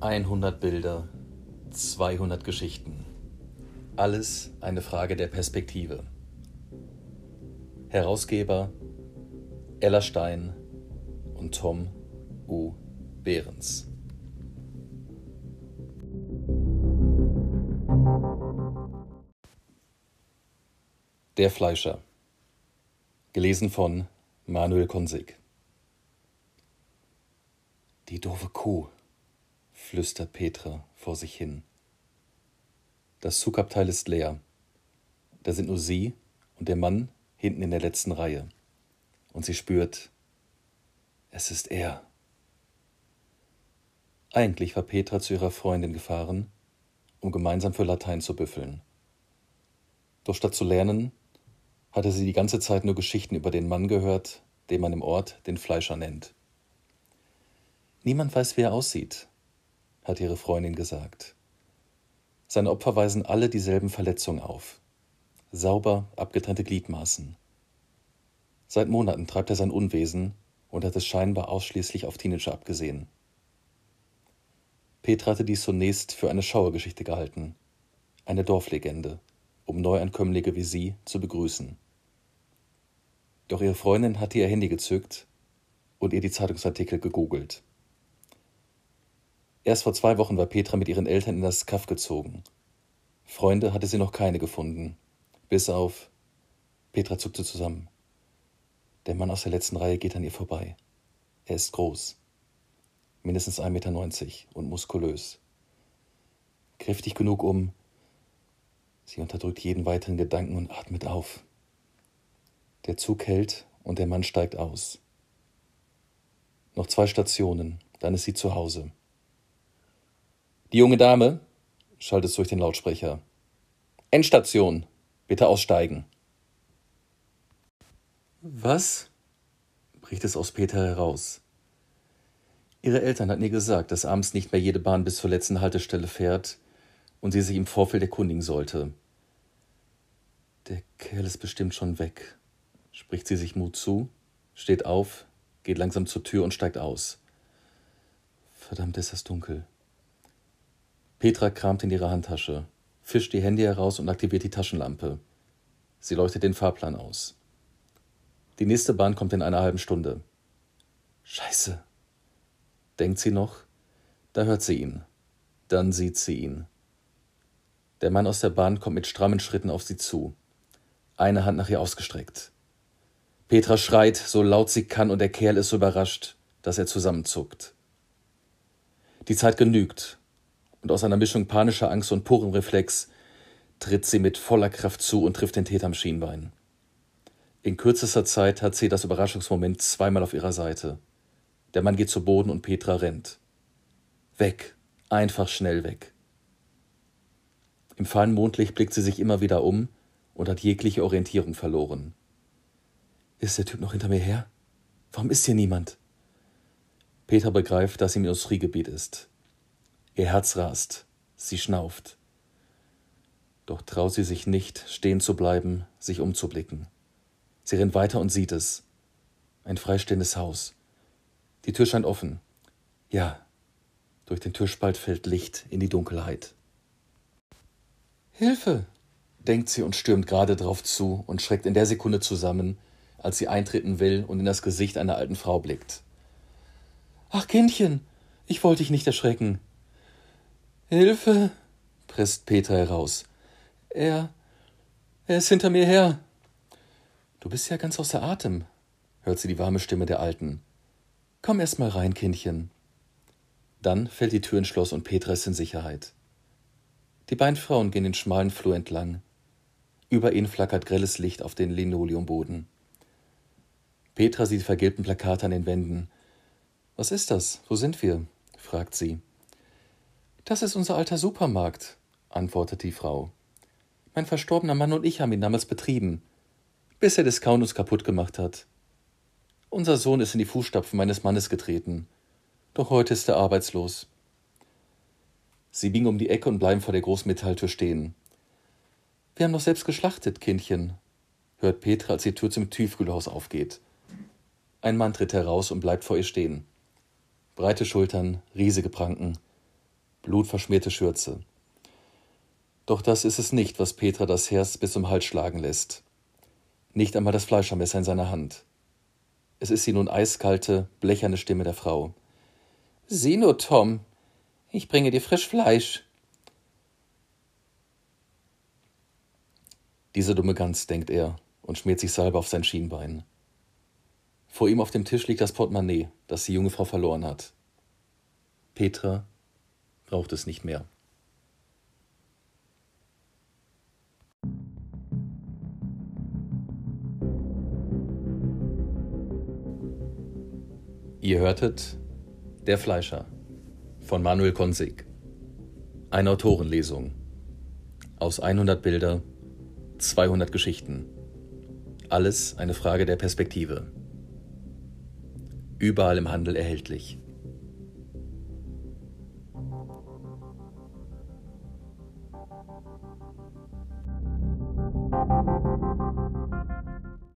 100 Bilder, 200 Geschichten. Alles eine Frage der Perspektive. Herausgeber Ella Stein und Tom U. Behrens. Der Fleischer. Gelesen von Manuel Konsig. Die doofe Kuh, flüstert Petra vor sich hin. Das Zugabteil ist leer. Da sind nur sie und der Mann hinten in der letzten Reihe. Und sie spürt, es ist er. Eigentlich war Petra zu ihrer Freundin gefahren, um gemeinsam für Latein zu büffeln. Doch statt zu lernen, hatte sie die ganze Zeit nur Geschichten über den Mann gehört, den man im Ort den Fleischer nennt. Niemand weiß, wie er aussieht, hat ihre Freundin gesagt. Seine Opfer weisen alle dieselben Verletzungen auf. Sauber abgetrennte Gliedmaßen. Seit Monaten treibt er sein Unwesen und hat es scheinbar ausschließlich auf Teenager abgesehen. Petra hatte dies zunächst für eine Schauergeschichte gehalten, eine Dorflegende, um Neuankömmlinge wie sie zu begrüßen. Doch ihre Freundin hatte ihr Handy gezückt und ihr die Zeitungsartikel gegoogelt. Erst vor zwei Wochen war Petra mit ihren Eltern in das Kaff gezogen. Freunde hatte sie noch keine gefunden. Bis auf. Petra zuckte zusammen. Der Mann aus der letzten Reihe geht an ihr vorbei. Er ist groß. Mindestens 1,90 Meter und muskulös. Kräftig genug, um. Sie unterdrückt jeden weiteren Gedanken und atmet auf. Der Zug hält und der Mann steigt aus. Noch zwei Stationen, dann ist sie zu Hause. Die junge Dame schallt es durch den Lautsprecher. Endstation. Bitte aussteigen. Was? bricht es aus Peter heraus. Ihre Eltern hatten ihr gesagt, dass abends nicht mehr jede Bahn bis zur letzten Haltestelle fährt und sie sich im Vorfeld erkundigen sollte. Der Kerl ist bestimmt schon weg, spricht sie sich Mut zu, steht auf, geht langsam zur Tür und steigt aus. Verdammt ist das dunkel. Petra kramt in ihre Handtasche, fischt die Handy heraus und aktiviert die Taschenlampe. Sie leuchtet den Fahrplan aus. Die nächste Bahn kommt in einer halben Stunde. Scheiße, denkt sie noch. Da hört sie ihn. Dann sieht sie ihn. Der Mann aus der Bahn kommt mit strammen Schritten auf sie zu. Eine Hand nach ihr ausgestreckt. Petra schreit, so laut sie kann, und der Kerl ist so überrascht, dass er zusammenzuckt. Die Zeit genügt, und aus einer Mischung panischer Angst und purem Reflex tritt sie mit voller Kraft zu und trifft den Täter am Schienbein. In kürzester Zeit hat sie das Überraschungsmoment zweimal auf ihrer Seite. Der Mann geht zu Boden und Petra rennt. Weg, einfach schnell weg. Im fahlen Mondlicht blickt sie sich immer wieder um und hat jegliche Orientierung verloren. Ist der Typ noch hinter mir her? Warum ist hier niemand? Peter begreift, dass sie im Industriegebiet ist. Ihr Herz rast, sie schnauft. Doch traut sie sich nicht, stehen zu bleiben, sich umzublicken. Sie rennt weiter und sieht es. Ein freistehendes Haus. Die Tür scheint offen. Ja, durch den Türspalt fällt Licht in die Dunkelheit. Hilfe! denkt sie und stürmt gerade drauf zu und schreckt in der Sekunde zusammen, als sie eintreten will und in das Gesicht einer alten Frau blickt. Ach, Kindchen, ich wollte dich nicht erschrecken. Hilfe, presst Peter heraus. Er. er ist hinter mir her. Du bist ja ganz außer Atem, hört sie die warme Stimme der Alten. Komm erst mal rein, Kindchen. Dann fällt die Tür ins Schloss und Petra ist in Sicherheit. Die beiden Frauen gehen den schmalen Flur entlang. Über ihnen flackert grelles Licht auf den Linoleumboden. Petra sieht die vergilbten Plakate an den Wänden. Was ist das? Wo sind wir? fragt sie. Das ist unser alter Supermarkt, antwortet die Frau. Mein verstorbener Mann und ich haben ihn damals betrieben, bis der Discount uns kaputt gemacht hat. Unser Sohn ist in die Fußstapfen meines Mannes getreten, doch heute ist er arbeitslos. Sie biegen um die Ecke und bleiben vor der großen Metalltür stehen. Wir haben doch selbst geschlachtet, Kindchen, hört Petra, als die Tür zum Tiefkühlhaus aufgeht. Ein Mann tritt heraus und bleibt vor ihr stehen. Breite Schultern, riesige Pranken, blutverschmierte Schürze. Doch das ist es nicht, was Petra das Herz bis zum Hals schlagen lässt. Nicht einmal das Fleischermesser in seiner Hand. Es ist die nun eiskalte, blecherne Stimme der Frau. Sieh nur, Tom, ich bringe dir frisch Fleisch. Diese dumme Gans, denkt er und schmiert sich Salbe auf sein Schienbein. Vor ihm auf dem Tisch liegt das Portemonnaie, das die junge Frau verloren hat. Petra braucht es nicht mehr. Ihr hörtet Der Fleischer von Manuel Konsig. Eine Autorenlesung. Aus 100 Bilder, 200 Geschichten. Alles eine Frage der Perspektive. Überall im Handel erhältlich.